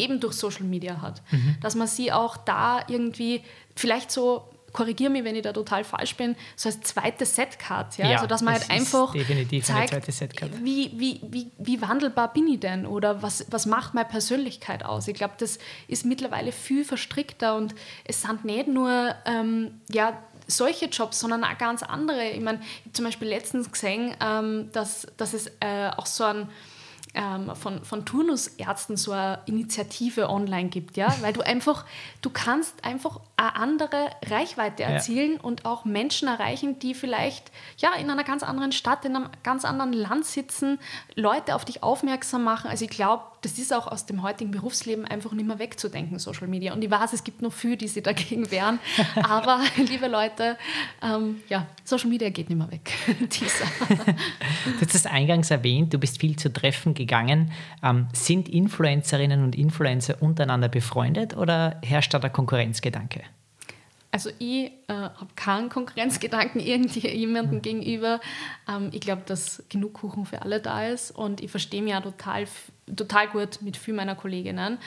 eben durch Social Media hat. Dass man sie auch da irgendwie vielleicht so, korrigiere mich, wenn ich da total falsch bin, so als zweite Setcard, ja? Ja, also dass man halt einfach definitiv eine zeigt, zweite Setcard. wie, wie, wie, wie wandelbar bin ich denn oder was, was macht meine Persönlichkeit aus? Ich glaube, das ist mittlerweile viel verstrickter und es sind nicht nur ähm, ja, solche Jobs, sondern auch ganz andere. Ich meine, ich habe zum Beispiel letztens gesehen, ähm, dass, dass es äh, auch so ein ähm, von, von Turnusärzten so eine Initiative online gibt, ja, (laughs) weil du einfach, du kannst einfach eine andere Reichweite Ja. erzielen und auch Menschen erreichen, die vielleicht ja in einer ganz anderen Stadt, in einem ganz anderen Land sitzen, Leute auf dich aufmerksam machen. Also ich glaube, das ist auch aus dem heutigen Berufsleben einfach nicht mehr wegzudenken, Social Media. Und ich weiß, es gibt noch viele, die sich dagegen wehren, (laughs) aber (laughs) liebe Leute, ähm, ja, Social Media geht nicht mehr weg. (laughs) Dieser. Du hast es eingangs erwähnt, du bist viel zu Treffen gegangen. Ähm, sind Influencerinnen und Influencer untereinander befreundet oder herrscht da der Konkurrenzgedanke? Also ich äh, habe keinen Konkurrenzgedanken (laughs) irgendjemandem gegenüber. Ähm, ich glaube, dass genug Kuchen für alle da ist und ich verstehe mich ja total, total gut mit vielen meiner Kolleginnen.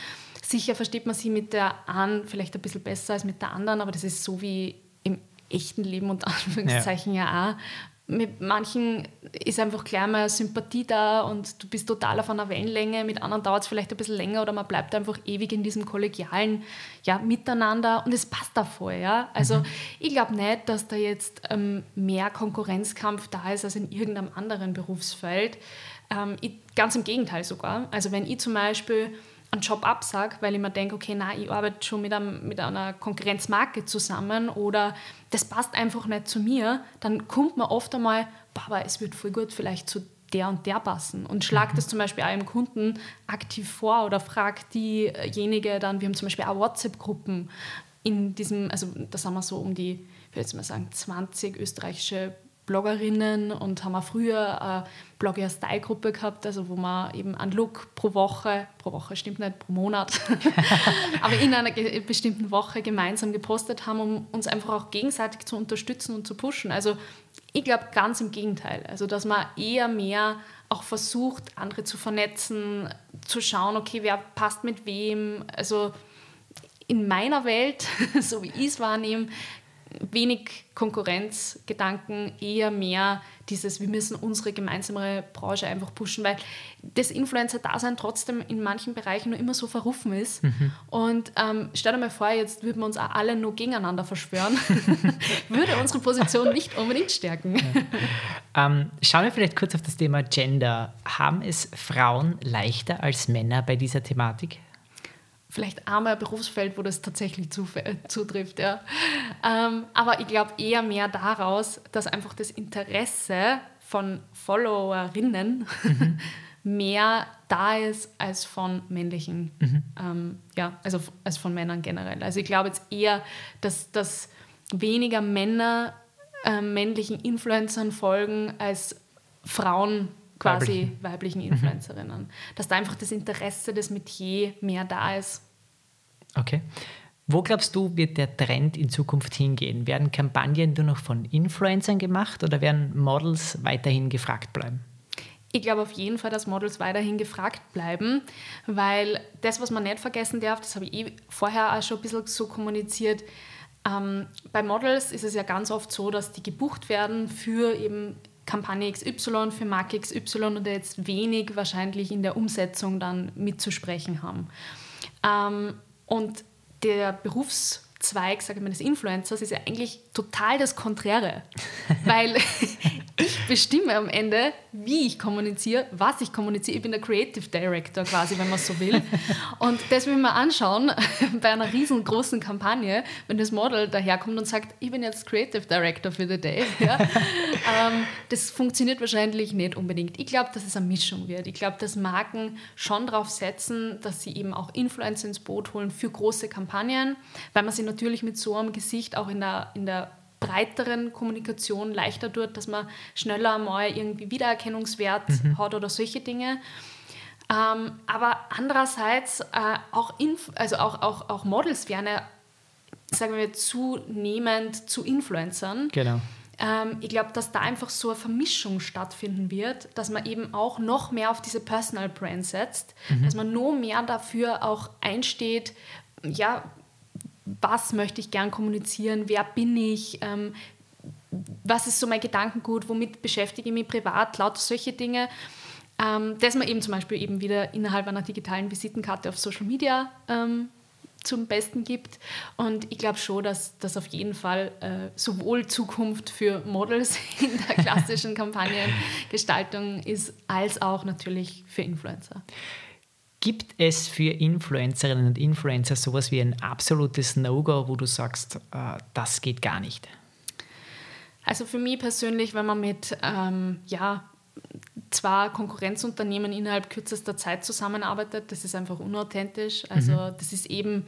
Sicher versteht man sie mit der einen vielleicht ein bisschen besser als mit der anderen, aber das ist so wie im echten Leben unter Anführungszeichen ja, auch. Mit manchen ist einfach gleich mal Sympathie da und du bist total auf einer Wellenlänge. Mit anderen dauert es vielleicht ein bisschen länger oder man bleibt einfach ewig in diesem kollegialen ja, Miteinander und es passt da voll. Ja? Also ich glaube nicht, dass da jetzt ähm, mehr Konkurrenzkampf da ist als in irgendeinem anderen Berufsfeld. Ähm, ich, ganz im Gegenteil sogar. Also wenn ich zum Beispiel einen Job absage, weil ich mir denke, okay, nein, ich arbeite schon mit, einem, mit einer Konkurrenzmarke zusammen oder das passt einfach nicht zu mir, dann kommt man oft einmal, aber es wird voll gut vielleicht zu der und der passen. Und schlagt das zum Beispiel einem Kunden aktiv vor oder fragt diejenige dann, wir haben zum Beispiel auch WhatsApp-Gruppen in diesem, also da sind wir so um die, ich würde jetzt mal sagen, 20 österreichische Bloggerinnen und haben auch früher eine Blogger-Style-Gruppe gehabt, also wo man eben einen Look pro Woche, pro Woche stimmt nicht, pro Monat, (laughs) aber in einer bestimmten Woche gemeinsam gepostet haben, um uns einfach auch gegenseitig zu unterstützen und zu pushen. Also ich glaube ganz im Gegenteil, also dass man eher mehr auch versucht, andere zu vernetzen, zu schauen, okay, wer passt mit wem, also in meiner Welt, (laughs) so wie ich es wahrnehme, wenig Konkurrenzgedanken, eher mehr dieses, wir müssen unsere gemeinsame Branche einfach pushen, weil das Influencer-Dasein trotzdem in manchen Bereichen nur immer so verrufen ist. Und ähm, stell dir mal vor, jetzt würden wir uns auch alle nur gegeneinander verschwören, (laughs) würde unsere Position nicht unbedingt stärken. Ähm, schauen wir vielleicht kurz auf das Thema Gender. Haben es Frauen leichter als Männer bei dieser Thematik? Vielleicht einmal ein Berufsfeld, wo das tatsächlich äh, zutrifft. Ja. Ähm, aber ich glaube eher mehr daraus, dass einfach das Interesse von Followerinnen (laughs) mehr da ist als von männlichen, ähm, ja, also als von Männern generell. Also ich glaube jetzt eher, dass, dass weniger Männer äh, männlichen Influencern folgen als Frauen quasi Weiblichen. weiblichen Influencerinnen. Dass da einfach das Interesse des Metier mehr da ist. Okay. Wo glaubst du, wird der Trend in Zukunft hingehen? Werden Kampagnen nur noch von Influencern gemacht oder werden Models weiterhin gefragt bleiben? Ich glaube auf jeden Fall, dass Models weiterhin gefragt bleiben, weil das, was man nicht vergessen darf, das habe ich eh vorher auch schon ein bisschen so kommuniziert, ähm, bei Models ist es ja ganz oft so, dass die gebucht werden für eben Kampagne XY, für Marke XY und jetzt wenig wahrscheinlich in der Umsetzung dann mitzusprechen haben. Ähm, und der Berufszweig, sage ich mal, des Influencers ist ja eigentlich total das Konträre. (laughs) weil ich bestimme am Ende, wie ich kommuniziere, was ich kommuniziere. Ich bin der Creative Director quasi, wenn man so will. Und das will man anschauen (laughs) bei einer riesengroßen Kampagne, wenn das Model daherkommt und sagt, ich bin jetzt Creative Director für the Day. Ja? (laughs) ähm, das funktioniert wahrscheinlich nicht unbedingt. Ich glaube, dass es eine Mischung wird. Ich glaube, dass Marken schon darauf setzen, dass sie eben auch Influencer ins Boot holen für große Kampagnen, weil man sie natürlich mit so einem Gesicht auch in der, in der breiteren Kommunikation leichter tut, dass man schneller mal irgendwie Wiedererkennungswert mhm. hat oder solche Dinge. Ähm, aber andererseits äh, auch, Inf also auch, auch, auch Models werden ja, sagen wir, zunehmend zu Influencern. Genau. Ähm, ich glaube, dass da einfach so eine Vermischung stattfinden wird, dass man eben auch noch mehr auf diese Personal Brand setzt, mhm. dass man noch mehr dafür auch einsteht, ja, was möchte ich gern kommunizieren, wer bin ich, ähm, was ist so mein Gedankengut, womit beschäftige ich mich privat, lauter solche Dinge. Ähm, dass man eben zum Beispiel eben wieder innerhalb einer digitalen Visitenkarte auf Social Media ähm, zum Besten gibt. Und ich glaube schon, dass das auf jeden Fall äh, sowohl Zukunft für Models (laughs) in der klassischen Kampagnengestaltung ist, als auch natürlich für Influencer. Gibt es für Influencerinnen und Influencer sowas wie ein absolutes No-Go, wo du sagst, äh, das geht gar nicht? Also für mich persönlich, wenn man mit ähm, ja, zwei Konkurrenzunternehmen innerhalb kürzester Zeit zusammenarbeitet, das ist einfach unauthentisch. Also mhm. das ist eben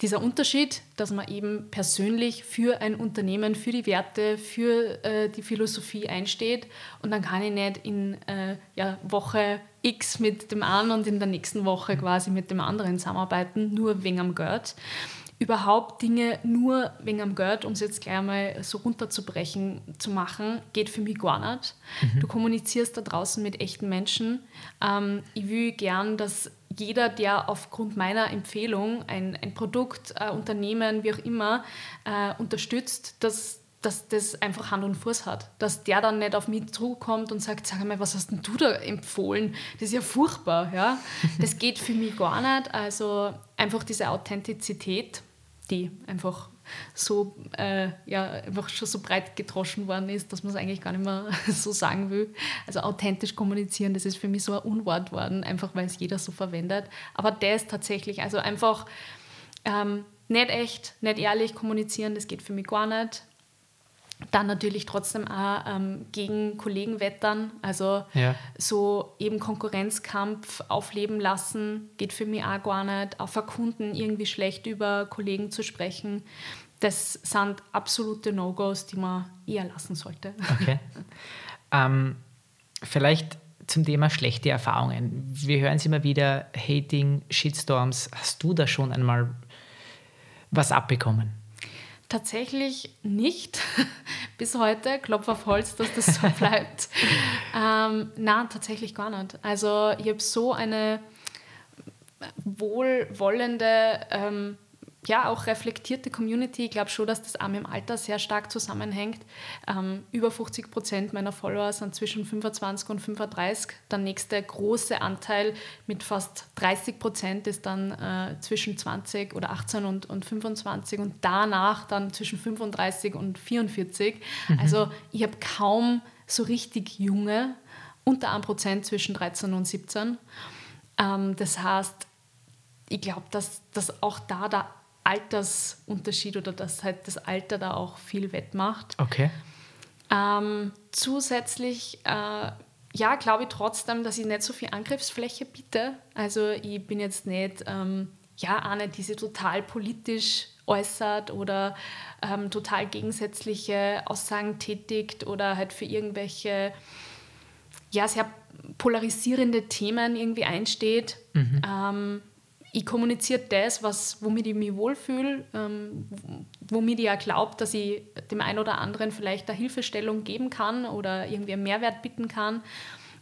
dieser Unterschied, dass man eben persönlich für ein Unternehmen, für die Werte, für äh, die Philosophie einsteht und dann kann ich nicht in äh, ja, Woche X mit dem einen und in der nächsten Woche quasi mit dem anderen zusammenarbeiten, nur wegen am Geld. Überhaupt Dinge nur wegen am Geld, um es jetzt gleich mal so runterzubrechen, zu machen, geht für mich gar nicht. Mhm. Du kommunizierst da draußen mit echten Menschen. Ähm, ich will gern, dass jeder, der aufgrund meiner Empfehlung ein, ein Produkt, ein Unternehmen, wie auch immer, äh, unterstützt, dass dass das einfach Hand und Fuß hat. Dass der dann nicht auf mich zukommt und sagt, sag mal, was hast denn du da empfohlen? Das ist ja furchtbar. Ja? (laughs) Das geht für mich gar nicht. Also einfach diese Authentizität, die einfach so, äh, ja, einfach schon so breit gedroschen worden ist, dass man es eigentlich gar nicht mehr (laughs) so sagen will. Also authentisch kommunizieren, das ist für mich so ein Unwort worden, einfach weil es jeder so verwendet. Aber das tatsächlich, also einfach ähm, nicht echt, nicht ehrlich kommunizieren, das geht für mich gar nicht dann natürlich trotzdem auch ähm, gegen Kollegen wettern. Also ja. so eben Konkurrenzkampf aufleben lassen, geht für mich auch gar nicht. Auf Kunden irgendwie schlecht über Kollegen zu sprechen. Das sind absolute No-Gos, die man eher lassen sollte. Okay. ähm, vielleicht zum Thema schlechte Erfahrungen. Wir hören es immer wieder, Hating, Shitstorms. Hast du da schon einmal was abbekommen? Tatsächlich nicht. (laughs) Bis heute, Klopf auf Holz, dass das so (laughs) bleibt. ähm, nein, tatsächlich gar nicht. Also ich habe so eine wohlwollende ähm, ja, auch reflektierte Community. Ich glaube schon, dass das auch mit dem Alter sehr stark zusammenhängt. Ähm, über 50 Prozent meiner Follower sind zwischen 25 und 35. Der nächste große Anteil mit fast 30 Prozent ist dann äh, zwischen 20 oder 18 und, und 25 und danach dann zwischen 35 und 44. Mhm. Also ich habe kaum so richtig junge, unter 1 Prozent zwischen 13 und 17. Ähm, das heißt, ich glaube, dass, dass auch da der Altersunterschied oder dass halt das Alter da auch viel wettmacht. Okay. Ähm, zusätzlich, äh, ja, glaube ich trotzdem, dass ich nicht so viel Angriffsfläche biete. Also ich bin jetzt nicht, ähm, ja, eine, die sich total politisch äußert oder ähm, total gegensätzliche Aussagen tätigt oder halt für irgendwelche, ja, sehr polarisierende Themen irgendwie einsteht. Mhm. Ich kommuniziere das, was, womit ich mich wohlfühle, ähm, womit ich ja glaube, dass ich dem einen oder anderen vielleicht eine Hilfestellung geben kann oder irgendwie einen Mehrwert bieten kann.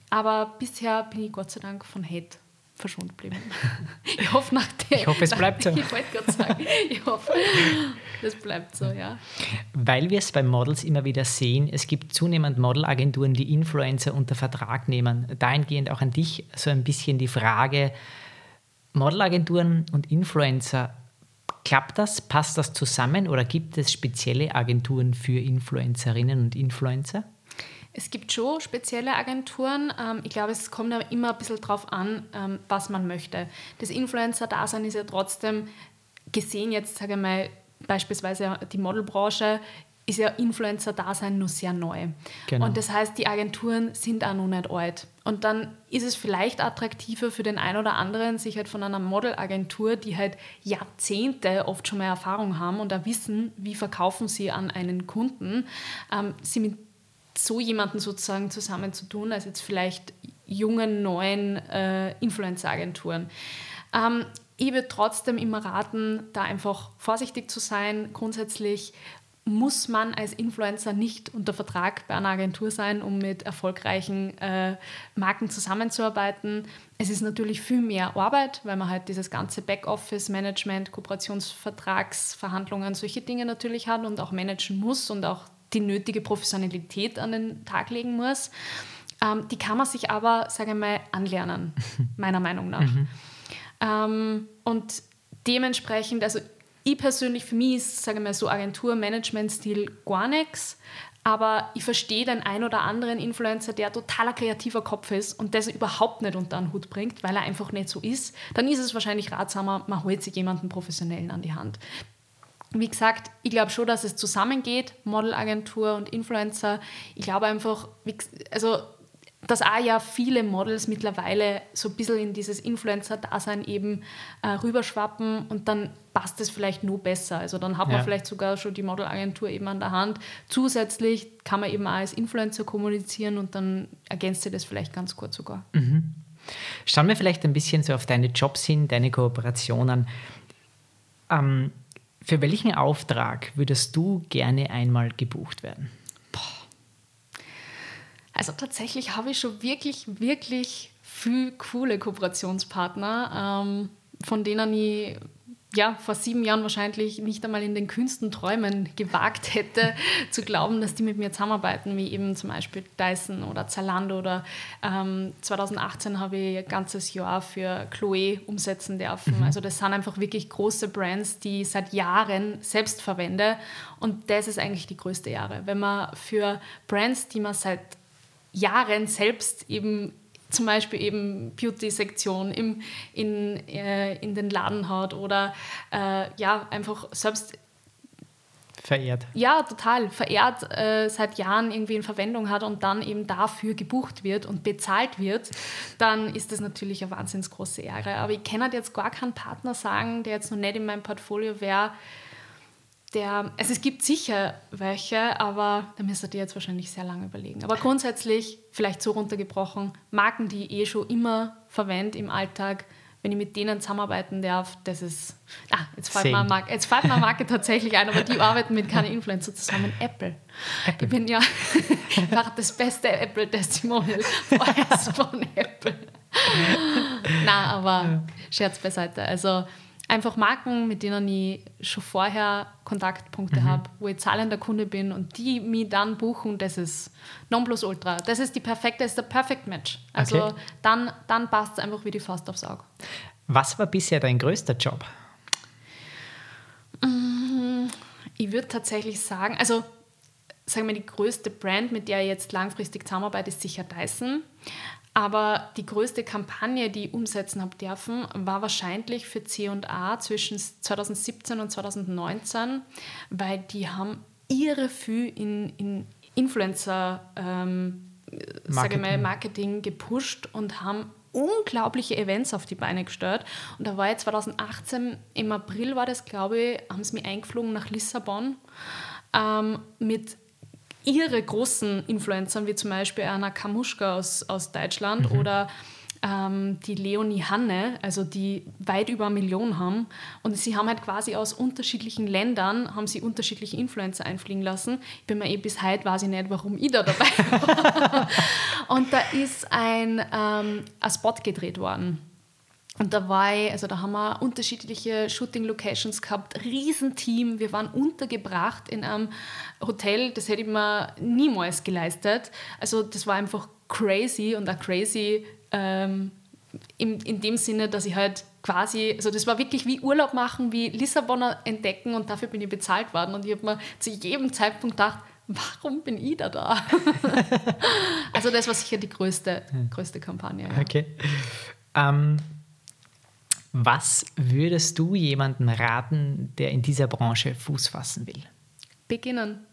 Aber bisher bin ich Gott sei Dank von Hate verschont geblieben. (laughs) Ich hoffe, nach der, ich hoffe, es bleibt so. (laughs) Ich wollte gerade sagen, ich hoffe, es bleibt so, ja. Weil wir es bei Models immer wieder sehen, es gibt zunehmend Modelagenturen, die Influencer unter Vertrag nehmen. Dahingehend auch an dich so ein bisschen die Frage, Modelagenturen und Influencer, klappt das? Passt das zusammen oder gibt es spezielle Agenturen für Influencerinnen und Influencer? Es gibt schon spezielle Agenturen. Ähm, ich glaube, es kommt immer ein bisschen darauf an, ähm, was man möchte. Das Influencer-Dasein ist ja trotzdem gesehen, jetzt sage ich mal, beispielsweise die Modelbranche, ist ja Influencer-Dasein nur sehr neu. Genau. Und das heißt, die Agenturen sind auch noch nicht alt. Und dann ist es vielleicht attraktiver für den einen oder anderen, sich halt von einer Modelagentur, die halt Jahrzehnte oft schon mal Erfahrung haben und da wissen, wie verkaufen sie an einen Kunden, ähm, sie mit so jemanden sozusagen zusammenzutun, als jetzt vielleicht jungen, neuen äh, Influencer-Agenturen. Ähm, ich würde trotzdem immer raten, da einfach vorsichtig zu sein. Grundsätzlich muss man als Influencer nicht unter Vertrag bei einer Agentur sein, um mit erfolgreichen äh, Marken zusammenzuarbeiten. Es ist natürlich viel mehr Arbeit, weil man halt dieses ganze Backoffice-Management, Kooperationsvertragsverhandlungen, solche Dinge natürlich hat und auch managen muss und auch die nötige Professionalität an den Tag legen muss. Ähm, die kann man sich aber, sage ich mal, anlernen, (laughs) meiner Meinung nach. Mhm. Ähm, und dementsprechend, also ich persönlich, für mich ist, sage ich mal, so Agentur-Management-Stil gar nichts. Aber ich verstehe den ein oder anderen Influencer, der totaler kreativer Kopf ist und das überhaupt nicht unter den Hut bringt, weil er einfach nicht so ist. Dann ist es wahrscheinlich ratsamer, man holt sich jemanden Professionellen an die Hand wie gesagt, ich glaube schon, dass es zusammengeht, Modelagentur und Influencer. Ich glaube einfach, also dass auch ja viele Models mittlerweile so ein bisschen in dieses Influencer-Dasein eben äh, rüberschwappen und dann passt es vielleicht nur besser. Also dann hat man ja. vielleicht sogar schon die Modelagentur eben an der Hand. Zusätzlich kann man eben auch als Influencer kommunizieren und dann ergänzt sich das vielleicht ganz gut sogar. Mhm. Schauen wir vielleicht ein bisschen so auf deine Jobs hin, deine Kooperationen. Ähm, für welchen Auftrag würdest du gerne einmal gebucht werden? Also tatsächlich habe ich schon wirklich, wirklich viele coole Kooperationspartner, ähm, von denen ich ja, vor sieben Jahren wahrscheinlich nicht einmal in den kühnsten Träumen gewagt hätte, zu glauben, dass die mit mir zusammenarbeiten, wie eben zum Beispiel Dyson oder Zalando oder ähm, 2018 habe ich ein ganzes Jahr für Chloe umsetzen dürfen. Mhm. Also das sind einfach wirklich große Brands, die ich seit Jahren selbst verwende und das ist eigentlich die größte Ehre, wenn man für Brands, die man seit Jahren selbst eben zum Beispiel eben Beauty-Sektion in, äh, in den Laden hat oder äh, ja, einfach selbst verehrt. Ja, total verehrt, äh, seit Jahren irgendwie in Verwendung hat und dann eben dafür gebucht wird und bezahlt wird, dann ist das natürlich eine wahnsinnig große Ehre. Aber ich kann halt jetzt gar keinen Partner sagen, der jetzt noch nicht in meinem Portfolio wäre, der, also es gibt sicher welche, aber da müsstet ihr jetzt wahrscheinlich sehr lange überlegen. Aber grundsätzlich, vielleicht so runtergebrochen, Marken, die ich eh schon immer verwende im Alltag, wenn ich mit denen zusammenarbeiten darf, das ist. Ah, jetzt fällt, mir eine, Marke, jetzt fällt mir eine Marke tatsächlich ein, aber die arbeiten mit keinen Influencer zusammen. Apple. Apple. Ich bin ja (laughs) einfach das beste Apple-Testimonial (laughs) von Apple. Na, aber Scherz beiseite. Also einfach Marken, mit denen ich schon vorher Kontaktpunkte mhm. habe, wo ich zahlender Kunde bin und die mich dann buchen, das ist Nonplusultra. Das ist die perfekte, ist der Perfect Match. Also okay. dann, dann passt es einfach wie die Faust aufs Auge. Was war bisher dein größter Job? Mm, ich würde tatsächlich sagen, also sagen wir, die größte Brand, mit der ich jetzt langfristig zusammenarbeite, ist sicher Dyson. Aber die größte Kampagne, die ich umsetzen habe dürfen, war wahrscheinlich für C&A zwischen 2017 und 2019, weil die haben ihre viel in, in Influencer ähm, Marketing. Mal, Marketing gepusht und haben unglaubliche Events auf die Beine gestellt. Und da war ich 2018, im April war das, glaube ich, haben sie mich eingeflogen nach Lissabon ähm, mit ihre großen Influencern, wie zum Beispiel Anna Kamuschka aus, aus Deutschland mhm. oder ähm, die Leonie Hanne, also die weit über eine Million haben. Und sie haben halt quasi aus unterschiedlichen Ländern, haben sie unterschiedliche Influencer einfliegen lassen. Ich bin mir eh bis heute, weiß ich nicht, warum ich da dabei (laughs) war. und da ist ein, ähm, ein Spot gedreht worden. Und da war ich, also da haben wir unterschiedliche Shooting-Locations gehabt, Riesenteam. Wir waren untergebracht in einem Hotel, das hätte ich mir niemals geleistet. Also das war einfach crazy und auch crazy ähm, in, in dem Sinne, dass ich halt quasi, also das war wirklich wie Urlaub machen, wie Lissabonner entdecken und dafür bin ich bezahlt worden. Und ich habe mir zu jedem Zeitpunkt gedacht, warum bin ich da da? (laughs) also das war sicher die größte, größte Kampagne. Ja. Okay. Ähm, was würdest du jemandem raten, der in dieser Branche Fuß fassen will? Beginnen.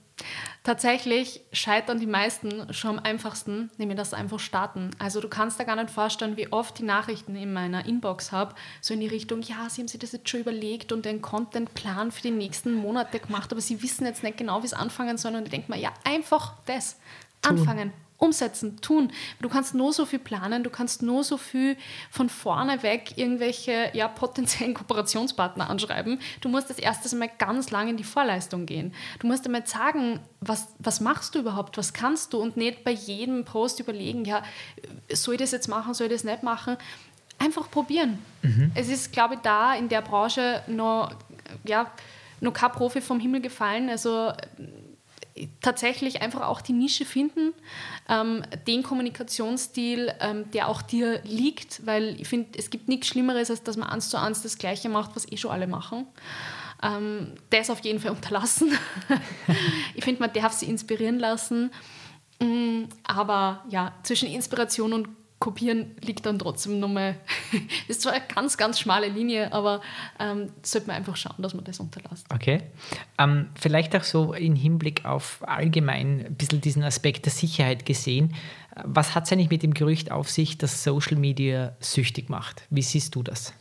Tatsächlich scheitern die meisten schon am einfachsten, nämlich das einfach starten. Also du kannst dir gar nicht vorstellen, wie oft die Nachrichten in meiner Inbox habe, so in die Richtung, ja, sie haben sich das jetzt schon überlegt und den Contentplan für die nächsten Monate gemacht, aber sie wissen jetzt nicht genau, wie es anfangen soll. Und ich denke mir, ja, einfach das. Tun. Anfangen umsetzen, tun. Du kannst nur so viel planen, du kannst nur so viel von vorne weg irgendwelche ja, potenziellen (laughs) Kooperationspartner anschreiben. Du musst das erste Mal ganz lang in die Vorleistung gehen. Du musst einmal sagen, was, was machst du überhaupt, was kannst du und nicht bei jedem Post überlegen, ja, soll ich das jetzt machen, soll ich das nicht machen. Einfach probieren. Mhm. Es ist, glaube ich, da in der Branche noch, ja, noch kein Profi vom Himmel gefallen. Also tatsächlich einfach auch die Nische finden, ähm, den Kommunikationsstil, ähm, der auch dir liegt, weil ich finde, es gibt nichts Schlimmeres, als dass man eins zu eins das Gleiche macht, was eh schon alle machen. Ähm, das auf jeden Fall (laughs) unterlassen. ich finde, man darf sie inspirieren lassen. Mm, aber ja, zwischen Inspiration und Kopieren liegt dann trotzdem nochmal, das (laughs) ist zwar eine ganz, ganz schmale Linie, aber ähm, sollte man einfach schauen, dass man das unterlässt. Okay. Ähm, vielleicht auch so im Hinblick auf allgemein ein bisschen diesen Aspekt der Sicherheit gesehen. Was hat es eigentlich mit dem Gerücht auf sich, dass Social Media süchtig macht? Wie siehst du das?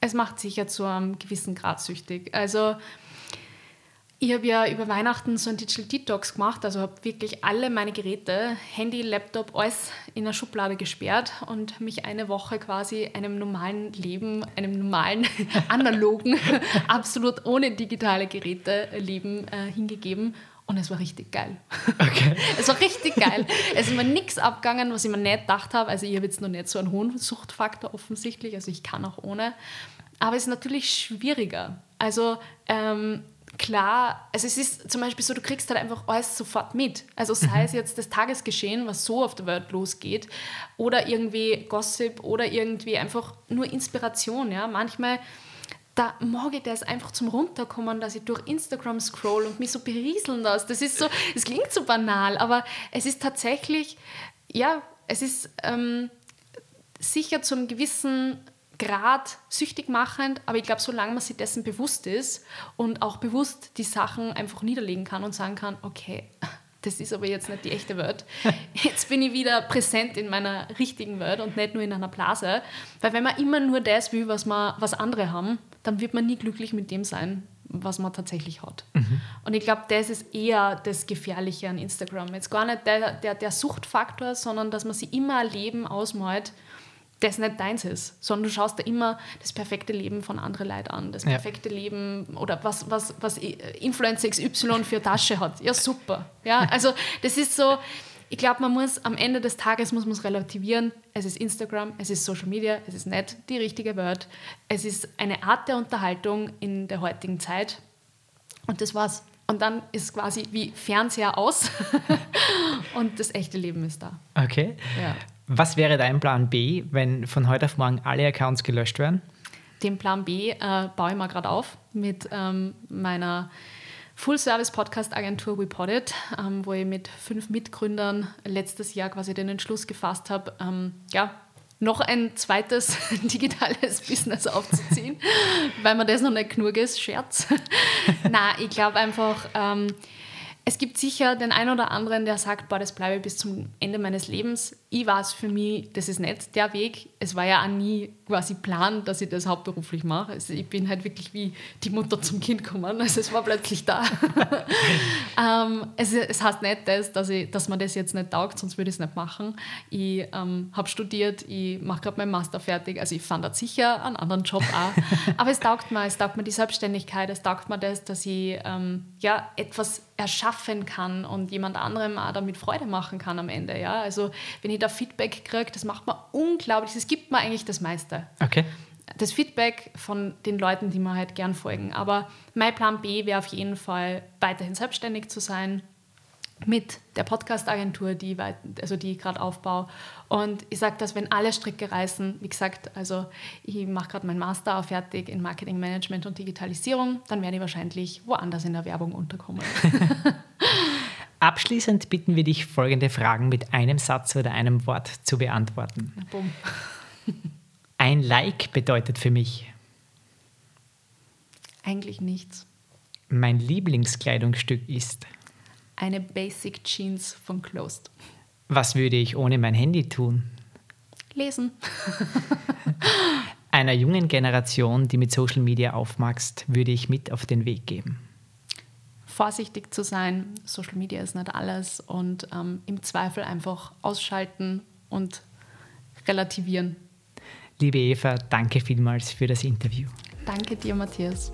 Es macht sicher zu einem gewissen Grad süchtig. Also ich habe ja über Weihnachten so ein Digital Detox gemacht, also habe wirklich alle meine Geräte, Handy, Laptop, alles in eine Schublade gesperrt und mich eine Woche quasi einem normalen Leben, einem normalen, (laughs) analogen, (laughs) absolut ohne digitale Geräte Leben äh, hingegeben. Und es war richtig geil. Okay. (laughs) es war richtig geil. Es ist mir nichts abgegangen, was ich mir nicht gedacht habe. Also ich habe jetzt noch nicht so einen hohen Suchtfaktor offensichtlich, also ich kann auch ohne. Aber es ist natürlich schwieriger. Also ähm, klar, also es ist zum Beispiel so, du kriegst halt einfach alles sofort mit. Also sei mhm. es jetzt das Tagesgeschehen, was so auf der Welt losgeht, oder irgendwie Gossip oder irgendwie einfach nur Inspiration. Ja? Manchmal, da mag ich das einfach zum Runterkommen, dass ich durch Instagram scroll und mich so berieseln lasse. Das ist so, es klingt so banal, aber es ist tatsächlich, ja, es ist ähm, sicher zu einem gewissen Grad süchtig machend, aber ich glaube, solange man sich dessen bewusst ist und auch bewusst die Sachen einfach niederlegen kann und sagen kann, okay, (laughs) das ist aber jetzt nicht die echte Welt. (laughs) Jetzt bin ich wieder präsent in meiner richtigen Welt und nicht nur in einer Blase. Weil wenn man immer nur das will, was, man, was andere haben, dann wird man nie glücklich mit dem sein, was man tatsächlich hat. Mhm. Und ich glaube, das ist eher das Gefährliche an Instagram. Jetzt gar nicht der, der, der Suchtfaktor, sondern dass man sich immer ein Leben ausmalt, das nicht deins ist, sondern du schaust dir immer das perfekte Leben von anderen Leuten an, das perfekte ja. Leben oder was, was, was Influencer XY für Tasche hat. Ja, super. Ja, (laughs) also das ist so, ich glaube, man muss am Ende des Tages muss man es relativieren. Es ist Instagram, es ist Social Media, es ist nicht die richtige Word. Es ist eine Art der Unterhaltung in der heutigen Zeit. Und das war's. Und dann ist quasi wie Fernseher aus (laughs) und das echte Leben ist da. Okay. Ja. Was wäre dein Plan B, wenn von heute auf morgen alle Accounts gelöscht werden? Den Plan B äh, baue ich mal gerade auf mit ähm, meiner Full-Service-Podcast-Agentur WePodit, ähm, wo ich mit fünf Mitgründern letztes Jahr quasi den Entschluss gefasst habe, ähm, ja, noch ein zweites (laughs) digitales Business aufzuziehen, (laughs) weil mir das noch nicht genug ist. Scherz. (laughs) Na, ich glaube einfach, ähm, es gibt sicher den einen oder anderen, der sagt, boah, das bleibe ich bis zum Ende meines Lebens. Ich war es für mich, das ist nicht der Weg. Es war ja auch nie quasi Plan, dass ich das hauptberuflich mache. Also ich bin halt wirklich wie die Mutter zum Kind gekommen. Also es war plötzlich da. (laughs) ähm, es, es heißt nicht das, dass, ich, dass man das jetzt nicht taugt, sonst würde ich es nicht machen. Ich ähm, habe studiert, ich mache gerade meinen Master fertig. Also ich fand das sicher einen anderen Job auch. (laughs) Aber es taugt mir, es taugt mir die Selbstständigkeit, es taugt mir das, dass ich ähm, ja, etwas erschaffen kann und jemand anderem auch damit Freude machen kann am Ende. Ja? Also wenn ich da Feedback kriege, das macht mir unglaublich, das gibt mir eigentlich das meiste. Okay. Das Feedback von den Leuten, die mir halt gern folgen. Aber mein Plan B wäre auf jeden Fall, weiterhin selbstständig zu sein, mit der Podcast-Agentur, die, also die ich gerade aufbaue. Und ich sage das, wenn alle Stricke reißen, wie gesagt, also ich mache gerade meinen Master auch fertig in Marketing Management und Digitalisierung, dann werde ich wahrscheinlich woanders in der Werbung unterkommen. (laughs) Abschließend bitten wir dich, folgende Fragen mit einem Satz oder einem Wort zu beantworten. Bumm. (laughs) Ein Like bedeutet für mich. Eigentlich nichts. Mein Lieblingskleidungsstück ist eine Basic Jeans von Closed. Was würde ich ohne mein Handy tun? Lesen. (laughs) Einer jungen Generation, die mit Social Media aufmachst, würde ich mit auf den Weg geben. Vorsichtig zu sein, Social Media ist nicht alles und ähm, im Zweifel einfach ausschalten und relativieren. Liebe Eva, danke vielmals für das Interview. Danke dir, Matthias.